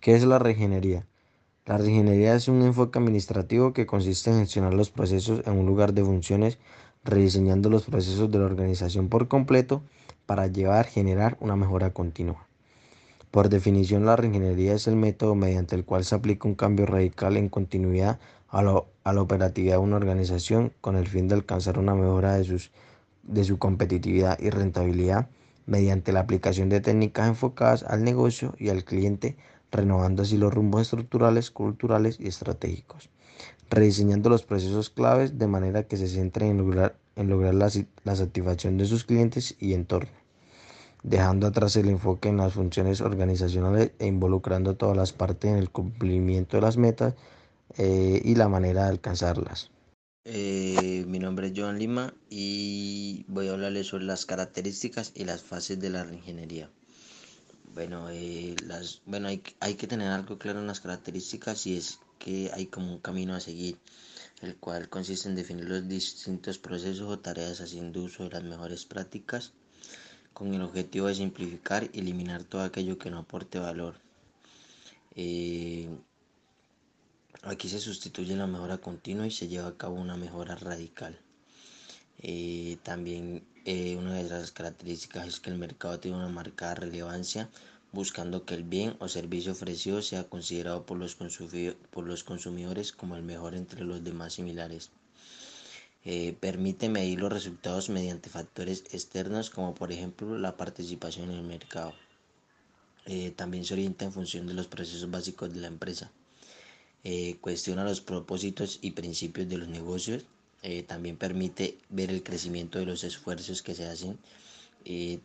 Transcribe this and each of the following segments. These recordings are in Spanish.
¿Qué es la reingeniería? La reingeniería es un enfoque administrativo que consiste en gestionar los procesos en un lugar de funciones, rediseñando los procesos de la organización por completo para llevar, generar una mejora continua. Por definición, la reingeniería es el método mediante el cual se aplica un cambio radical en continuidad a, la operatividad de una organización con el fin de alcanzar una mejora de, sus, de su competitividad y rentabilidad mediante la aplicación de técnicas enfocadas al negocio y al cliente, renovando así los rumbos estructurales, culturales y estratégicos, rediseñando los procesos claves de manera que se centren en lograr, en lograr la, satisfacción de sus clientes y entorno dejando atrás el enfoque en las funciones organizacionales e involucrando todas las partes en el cumplimiento de las metas eh, y la manera de alcanzarlas. Eh, mi nombre es Joan Lima y voy a hablarles sobre las características y las fases de la reingeniería. Bueno, eh, las, bueno hay, hay que tener algo claro en las características y es que hay como un camino a seguir, el cual consiste en definir los distintos procesos o tareas haciendo uso de las mejores prácticas con el objetivo de simplificar y eliminar todo aquello que no aporte valor. Eh, aquí se sustituye la mejora continua y se lleva a cabo una mejora radical. Eh, también eh, una de las características es que el mercado tiene una marcada relevancia buscando que el bien o servicio ofrecido sea considerado por los, por los consumidores como el mejor entre los demás similares. Eh, permite medir los resultados mediante factores externos como por ejemplo la participación en el mercado. Eh, también se orienta en función de los procesos básicos de la empresa. Cuestiona los propósitos y principios de los negocios. También permite ver el crecimiento de los esfuerzos que se hacen.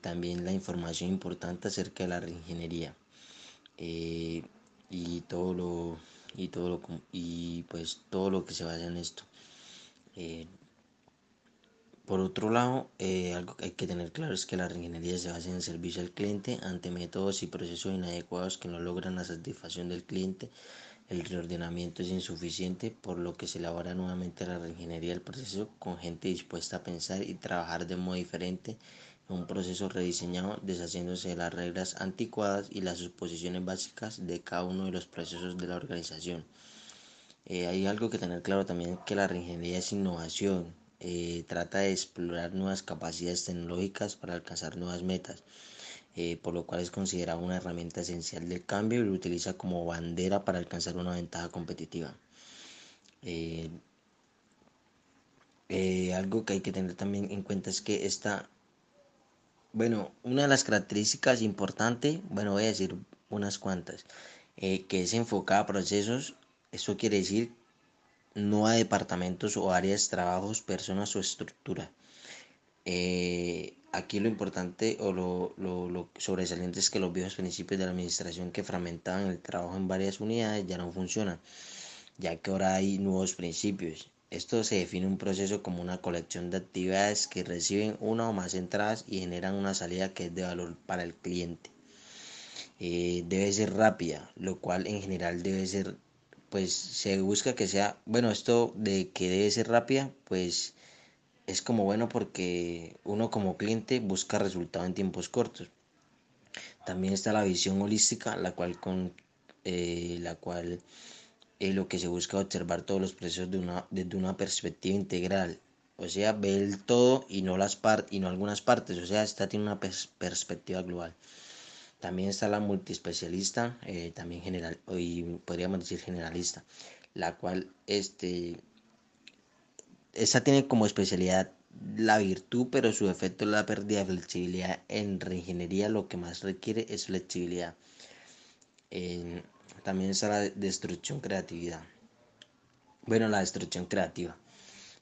también la información importante acerca de la reingeniería. y todo lo y todo lo y pues todo lo que se basa en esto por otro lado, eh, algo que hay que tener claro es que la reingeniería se basa en servicio al cliente ante métodos y procesos inadecuados que no logran la satisfacción del cliente. El reordenamiento es insuficiente, por lo que se elabora nuevamente la reingeniería del proceso con gente dispuesta a pensar y trabajar de modo diferente en un proceso rediseñado, deshaciéndose de las reglas anticuadas y las suposiciones básicas de cada uno de los procesos de la organización. Eh, hay algo que tener claro también que la reingeniería es innovación, eh, trata de explorar nuevas capacidades tecnológicas para alcanzar nuevas metas, eh, por lo cual es considerada una herramienta esencial del cambio y lo utiliza como bandera para alcanzar una ventaja competitiva. Eh, algo que hay que tener también en cuenta es que esta, bueno, una de las características importantes, bueno, voy a decir unas cuantas, que es enfocada a procesos, eso quiere decir no a departamentos o áreas, trabajos, personas o estructura. Eh, aquí lo importante o lo, lo, sobresaliente es que los viejos principios de la administración que fragmentaban el trabajo en varias unidades ya no funcionan, ya que ahora hay nuevos principios. Esto se define un proceso como una colección de actividades que reciben una o más entradas y generan una salida que es de valor para el cliente. Eh, debe ser rápida, lo cual en general debe ser pues se busca que sea, bueno, esto de que debe ser rápida, pues es como bueno porque uno como cliente busca resultado en tiempos cortos. También está la visión holística, la cual con eh, la cual eh, lo que se busca observar todos los procesos de una, desde una perspectiva integral. O sea, ver el todo y no las partes y no algunas partes. O sea, esta tiene una perspectiva global. También está la multiespecialista, eh, también general, y podríamos decir generalista, la cual este, esa tiene como especialidad la virtud, pero su efecto es la pérdida de flexibilidad. En reingeniería lo que más requiere es flexibilidad. también está la destrucción creatividad. Bueno, la destrucción creativa.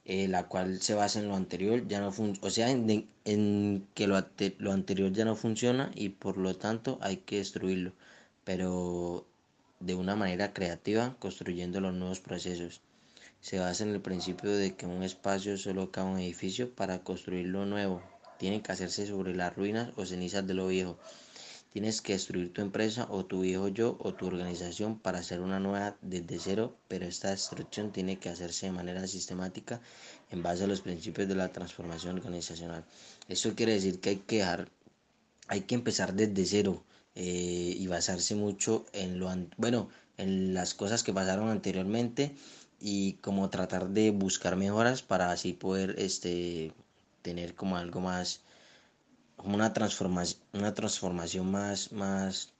Eh, la cual se basa en lo anterior, ya no o sea, en, que lo, lo, anterior ya no funciona y por lo tanto hay que destruirlo, pero de una manera creativa, construyendo los nuevos procesos. Se basa en el principio de que un espacio solo cabe un edificio para construir lo nuevo. Tiene que hacerse sobre las ruinas o cenizas de lo viejo. Tienes que destruir tu empresa o tu viejo yo o tu organización para hacer una nueva desde cero, pero esta destrucción tiene que hacerse de manera sistemática en base a los principios de la transformación organizacional. Eso quiere decir que hay que dejar, hay que empezar desde cero, eh, y basarse mucho en lo bueno en las cosas que pasaron anteriormente y como tratar de buscar mejoras para así poder este tener como algo más como una transformación una transformación más más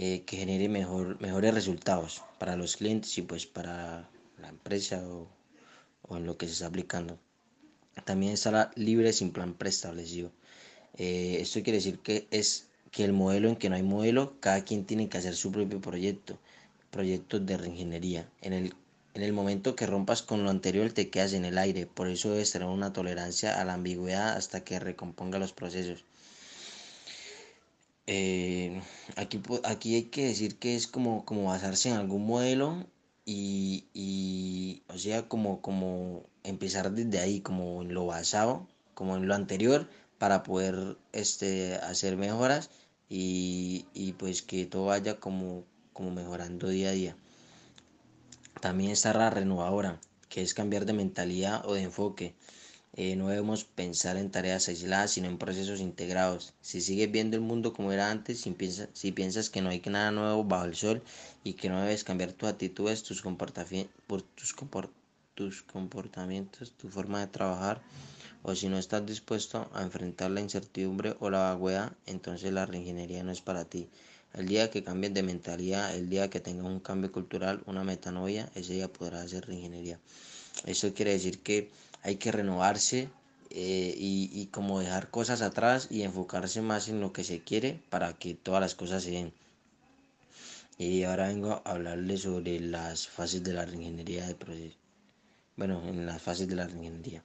eh, que genere mejor, mejores resultados para los clientes y pues para la empresa o, o en lo que se está aplicando. También estará libre sin plan preestablecido. Eh, esto quiere decir que es que el modelo en que no hay modelo, cada quien tiene que hacer su propio proyecto, proyectos de reingeniería. En el, en el momento que rompas con lo anterior te quedas en el aire, por eso debes tener una tolerancia a la ambigüedad hasta que recomponga los procesos. Eh, aquí, aquí hay que decir que es como, como basarse en algún modelo y, y, o sea, como, como empezar desde ahí, como en lo basado, como en lo anterior, para poder este, hacer mejoras y, y pues que todo vaya como, como mejorando día a día. También está la renovadora, que es cambiar de mentalidad o de enfoque. Eh, no debemos pensar en tareas aisladas, sino en procesos integrados. Si sigues viendo el mundo como era antes, si, piensas, que no hay nada nuevo bajo el sol y que no debes cambiar tus actitudes, tus, tus, tus comportamientos, tu forma de trabajar, o si no estás dispuesto a enfrentar la incertidumbre o la vaguedad, entonces la reingeniería no es para ti. El día que cambies de mentalidad, el día que tengas un cambio cultural, una metanoia, ese día podrás hacer reingeniería. Eso quiere decir que hay que renovarse eh, y, y, como dejar cosas atrás y enfocarse más en lo que se quiere para que todas las cosas se den. Y ahora vengo a hablarles sobre las fases de la reingeniería de proceso. Bueno, en las fases de la reingeniería.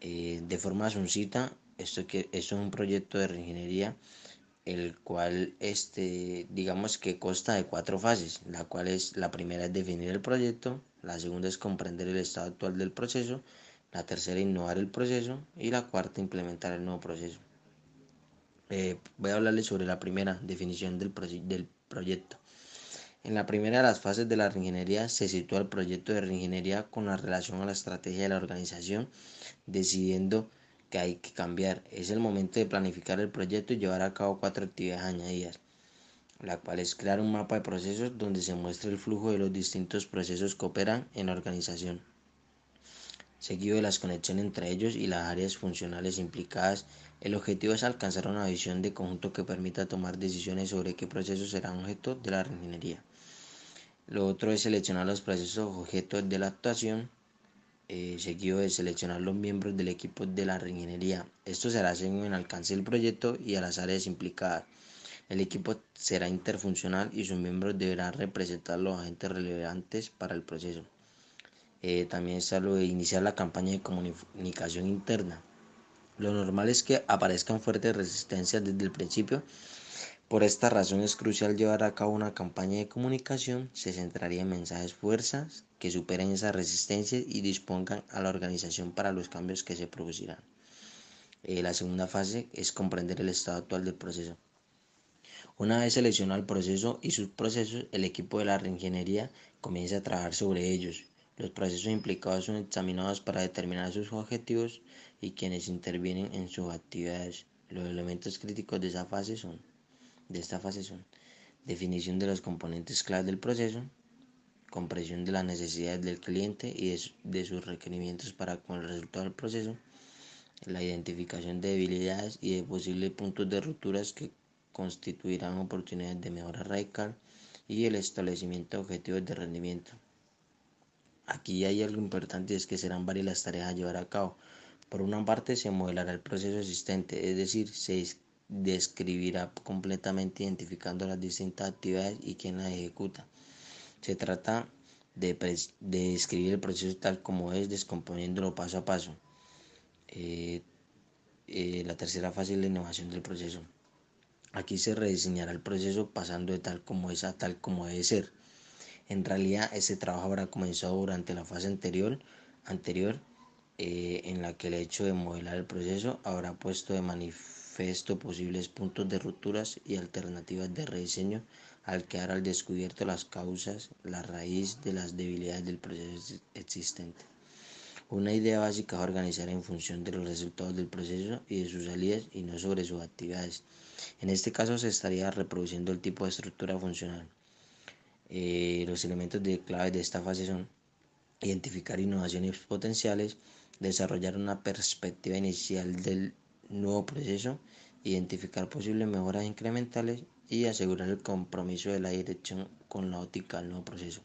Eh, de forma suncita, esto, esto es un proyecto de reingeniería el cual este digamos que consta de cuatro fases la cual es la primera es definir el proyecto la segunda es comprender el estado actual del proceso la tercera innovar el proceso y la cuarta implementar el nuevo proceso. Eh, voy a hablarles sobre la primera definición del, del proyecto. En la primera de las fases de la reingeniería se sitúa el proyecto de reingeniería con la relación a la estrategia de la organización, decidiendo que hay que cambiar. Es el momento de planificar el proyecto y llevar a cabo cuatro actividades añadidas, la cual es crear un mapa de procesos donde se muestre el flujo de los distintos procesos que operan en la organización seguido de las conexiones entre ellos y las áreas funcionales implicadas. El objetivo es alcanzar una visión de conjunto que permita tomar decisiones sobre qué procesos serán objeto de la reingeniería. Lo otro es seleccionar los procesos objetos de la actuación, eh, seguido de seleccionar los miembros del equipo de la reingeniería. Esto será según el alcance del proyecto y a las áreas implicadas. El equipo será interfuncional y sus miembros deberán representar los agentes relevantes para el proceso. Eh, también está lo de iniciar la campaña de comunicación interna. Lo normal es que aparezcan fuertes resistencias desde el principio. Por esta razón es crucial llevar a cabo una campaña de comunicación. Se centraría en mensajes fuerzas que superen esas resistencias y dispongan a la organización para los cambios que se producirán. Eh, la segunda fase es comprender el estado actual del proceso. Una vez seleccionado el proceso y sus procesos, el equipo de la reingeniería comienza a trabajar sobre ellos los procesos implicados son examinados para determinar sus objetivos y quienes intervienen en sus actividades. Los elementos críticos de esa fase son, de esta fase son definición de los componentes clave del proceso, comprensión de las necesidades del cliente y de, sus requerimientos para con el resultado del proceso, la identificación de debilidades y de posibles puntos de rupturas que constituirán oportunidades de mejora radical y el establecimiento de objetivos de rendimiento. Aquí hay algo importante y es que serán varias las tareas a llevar a cabo. Por una parte se modelará el proceso existente, es decir, se describirá completamente identificando las distintas actividades y quién las ejecuta. Se trata de, describir el proceso tal como es, descomponiéndolo paso a paso. Eh, eh, la tercera fase es la innovación del proceso. Aquí se rediseñará el proceso pasando de tal como es a tal como debe ser. En realidad ese trabajo habrá comenzado durante la fase anterior, anterior eh, en la que el hecho de modelar el proceso habrá puesto de manifiesto posibles puntos de rupturas y alternativas de rediseño al quedar al descubierto las causas, la raíz de las debilidades del proceso existente. Una idea básica es organizar en función de los resultados del proceso y de sus salidas y no sobre sus actividades. En este caso se estaría reproduciendo el tipo de estructura funcional. Eh, los elementos de clave de esta fase son identificar innovaciones potenciales, desarrollar una perspectiva inicial del nuevo proceso, identificar posibles mejoras incrementales y asegurar el compromiso de la dirección con la óptica del nuevo proceso.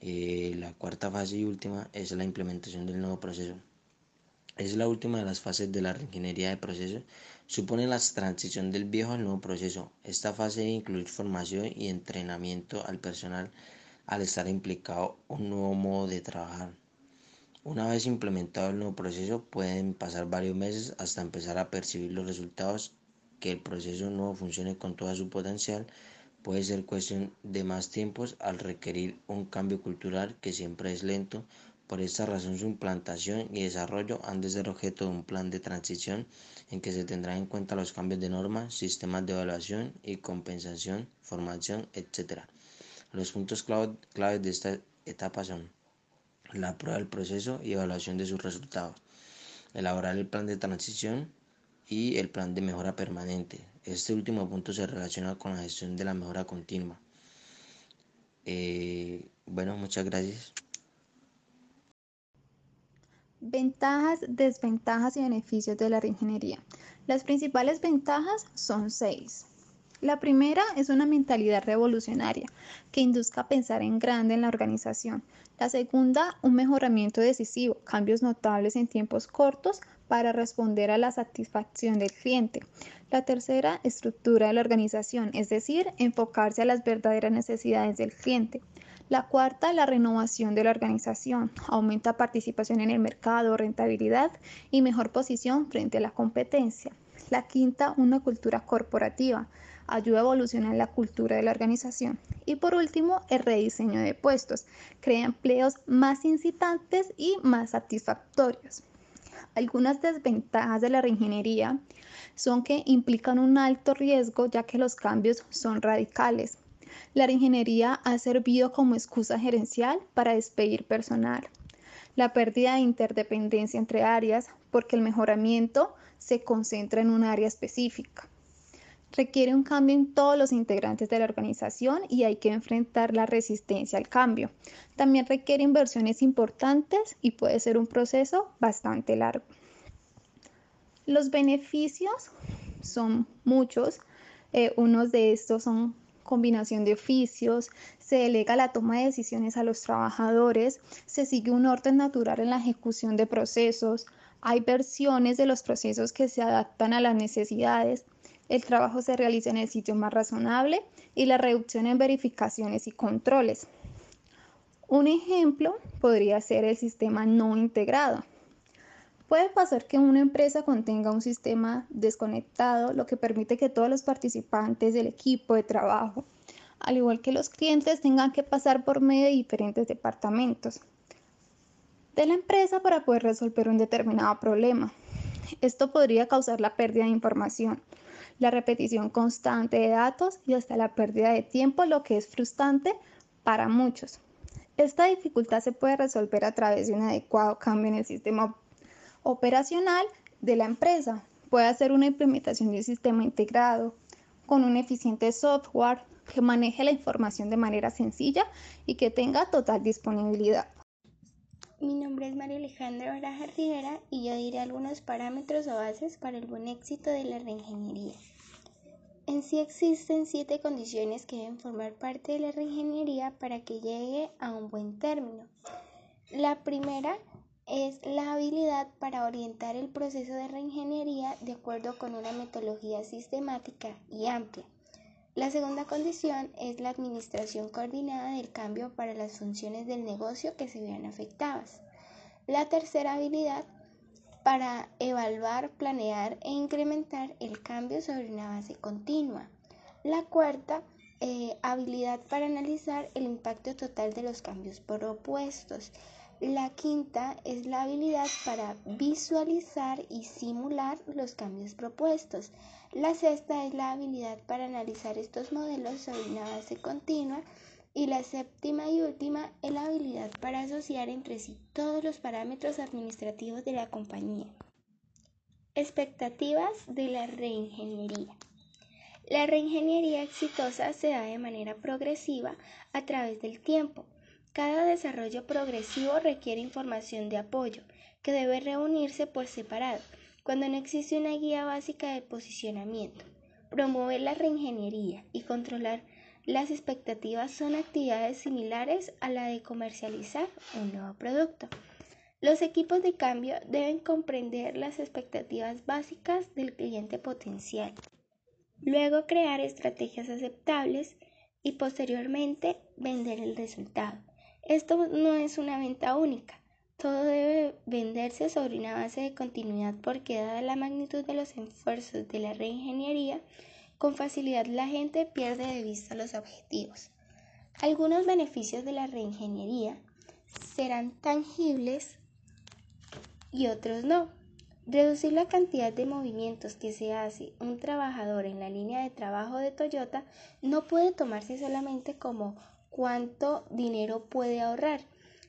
Eh, la cuarta fase y última es la implementación del nuevo proceso. Es la última de las fases de la ingeniería de procesos. Supone la transición del viejo al nuevo proceso. Esta fase debe incluir formación y entrenamiento al personal al estar implicado un nuevo modo de trabajar. Una vez implementado el nuevo proceso, pueden pasar varios meses hasta empezar a percibir los resultados que el proceso nuevo funcione con todo su potencial Puede ser cuestión de más tiempos al requerir un cambio cultural que siempre es lento. Por esta razón su implantación y desarrollo han de ser objeto de un plan de transición en que se tendrán en cuenta los cambios de normas, sistemas de evaluación y compensación, formación, etc. Los puntos claves de esta etapa son la prueba del proceso y evaluación de sus resultados, elaborar el plan de transición y el plan de mejora permanente, este último punto se relaciona con la gestión de la mejora continua. Eh, bueno, muchas gracias. Ventajas, desventajas y beneficios de la reingeniería. Las principales ventajas son seis. La primera es una mentalidad revolucionaria que induzca a pensar en grande en la organización. La segunda, un mejoramiento decisivo, cambios notables en tiempos cortos para responder a la satisfacción del cliente. La tercera, estructura de la organización, es decir, enfocarse a las verdaderas necesidades del cliente. La cuarta, la renovación de la organización, aumenta participación en el mercado, rentabilidad y mejor posición frente a la competencia. La quinta, una cultura corporativa, ayuda a evolucionar la cultura de la organización. Y por último, el rediseño de puestos, crea empleos más incitantes y más satisfactorios. Algunas desventajas de la reingeniería son que implican un alto riesgo ya que los cambios son radicales. La reingeniería ha servido como excusa gerencial para despedir personal. La pérdida de interdependencia entre áreas porque el mejoramiento se concentra en un área específica. Requiere un cambio en todos los integrantes de la organización y hay que enfrentar la resistencia al cambio. También requiere inversiones importantes y puede ser un proceso bastante largo. Los beneficios son muchos. Eh, unos de estos son combinación de oficios, se delega la toma de decisiones a los trabajadores, se sigue un orden natural en la ejecución de procesos, hay versiones de los procesos que se adaptan a las necesidades, el trabajo se realiza en el sitio más razonable y la reducción en verificaciones y controles. Un ejemplo podría ser el sistema no integrado. Puede pasar que una empresa contenga un sistema desconectado, lo que permite que todos los participantes del equipo de trabajo, al igual que los clientes, tengan que pasar por medio de diferentes departamentos de la empresa para poder resolver un determinado problema. Esto podría causar la pérdida de información, la repetición constante de datos y hasta la pérdida de tiempo, lo que es frustrante para muchos. Esta dificultad se puede resolver a través de un adecuado cambio en el sistema operacional de la empresa. Puede hacer una implementación de un sistema integrado con un eficiente software que maneje la información de manera sencilla y que tenga total disponibilidad. Mi nombre es María Alejandra Baraja Rivera y yo diré algunos parámetros o bases para el buen éxito de la reingeniería. En sí existen siete condiciones que deben formar parte de la reingeniería para que llegue a un buen término. La primera es la habilidad para orientar el proceso de reingeniería de acuerdo con una metodología sistemática y amplia. La segunda condición es la administración coordinada del cambio para las funciones del negocio que se vean afectadas. La tercera habilidad para evaluar, planear e incrementar el cambio sobre una base continua. La cuarta, eh, habilidad para analizar el impacto total de los cambios propuestos. La quinta es la habilidad para visualizar y simular los cambios propuestos. La sexta es la habilidad para analizar estos modelos sobre una base continua Y la séptima y última es la habilidad para asociar entre sí todos los parámetros administrativos de la compañía. Expectativas de la reingeniería. La reingeniería exitosa se da de manera progresiva a través del tiempo. Cada desarrollo progresivo requiere información de apoyo, que debe reunirse por separado, cuando no existe una guía básica de posicionamiento. Promover la reingeniería y controlar las expectativas son actividades similares a la de comercializar un nuevo producto. Los equipos de cambio deben comprender las expectativas básicas del cliente potencial, luego crear estrategias aceptables y posteriormente vender el resultado. Esto no es una venta única, todo debe venderse sobre una base de continuidad porque dada la magnitud de los esfuerzos de la reingeniería, con facilidad la gente pierde de vista los objetivos. Algunos beneficios de la reingeniería serán tangibles y otros no. Reducir la cantidad de movimientos que se hace un trabajador en la línea de trabajo de Toyota no puede tomarse solamente como cuánto dinero puede ahorrar,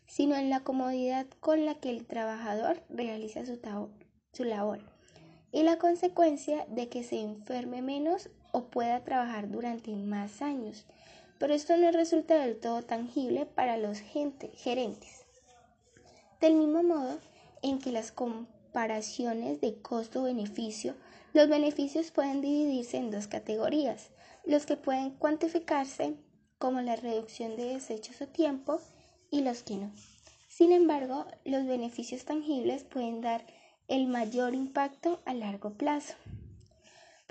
sino en la comodidad con la que el trabajador realiza su, su labor y la consecuencia de que se enferme menos o pueda trabajar durante más años. Pero esto no resulta del todo tangible para los gerentes. Del mismo modo en que las comparaciones de costo-beneficio, los beneficios pueden dividirse en dos categorías, los que pueden cuantificarse como la reducción de desechos o tiempo y los que no. Sin embargo, los beneficios tangibles pueden dar el mayor impacto a largo plazo.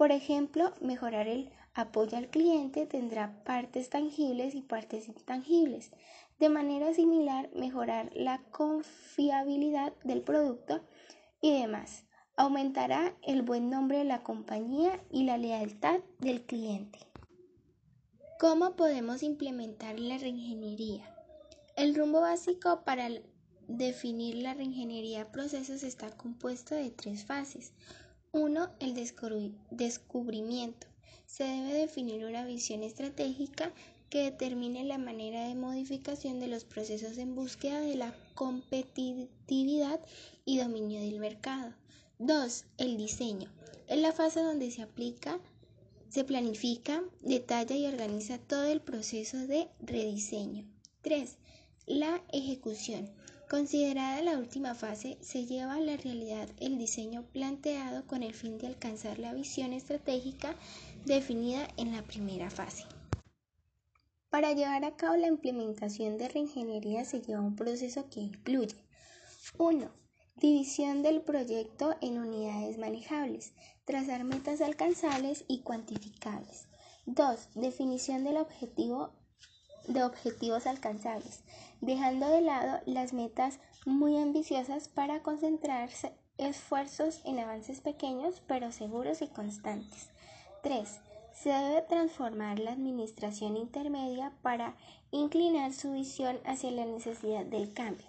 Por ejemplo, mejorar el apoyo al cliente tendrá partes tangibles y partes intangibles. De manera similar, mejorar la confiabilidad del producto y demás. Aumentará el buen nombre de la compañía y la lealtad del cliente. ¿Cómo podemos implementar la reingeniería? El rumbo básico para definir la reingeniería de procesos está compuesto de tres fases. Uno, el descubrimiento. Se debe definir una visión estratégica que determine la manera de modificación de los procesos en búsqueda de la competitividad y dominio del mercado. 2. El diseño. Es la fase donde se aplica, se planifica, detalla y organiza todo el proceso de rediseño. 3. La ejecución. Considerada la última fase, se lleva a la realidad el diseño planteado con el fin de alcanzar la visión estratégica definida en la primera fase. Para llevar a cabo la implementación de reingeniería se lleva un proceso que incluye 1. División del proyecto en unidades manejables, trazar metas alcanzables y cuantificables. 2. Definición del objetivo de objetivos alcanzables, dejando de lado las metas muy ambiciosas para concentrarse esfuerzos en avances pequeños pero seguros y constantes. 3. Se debe transformar la administración intermedia para inclinar su visión hacia la necesidad del cambio,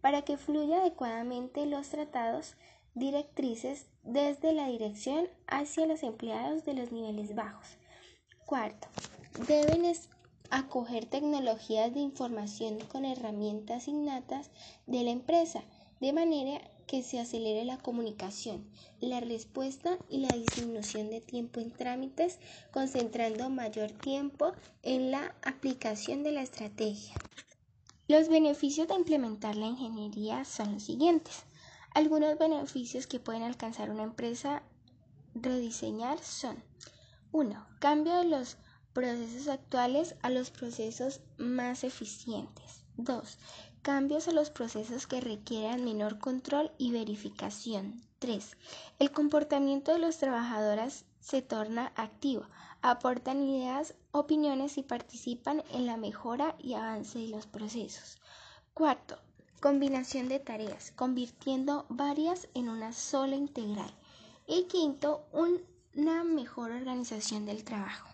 para que fluya adecuadamente los tratados directrices desde la dirección hacia los empleados de los niveles bajos. Cuarto, deben acoger tecnologías de información con herramientas innatas de la empresa, de manera que se acelere la comunicación, la respuesta y la disminución de tiempo en trámites, concentrando mayor tiempo en la aplicación de la estrategia. Los beneficios de implementar la ingeniería son los siguientes. Algunos beneficios que pueden alcanzar una empresa rediseñar son 1. Cambio de los procesos actuales a los procesos más eficientes. 2. Cambios a los procesos que requieran menor control y verificación. 3. El comportamiento de los trabajadores se torna activo, aportan ideas, opiniones y participan en la mejora y avance de los procesos. 4. Combinación de tareas, convirtiendo varias en una sola integral. Y quinto, una mejor organización del trabajo.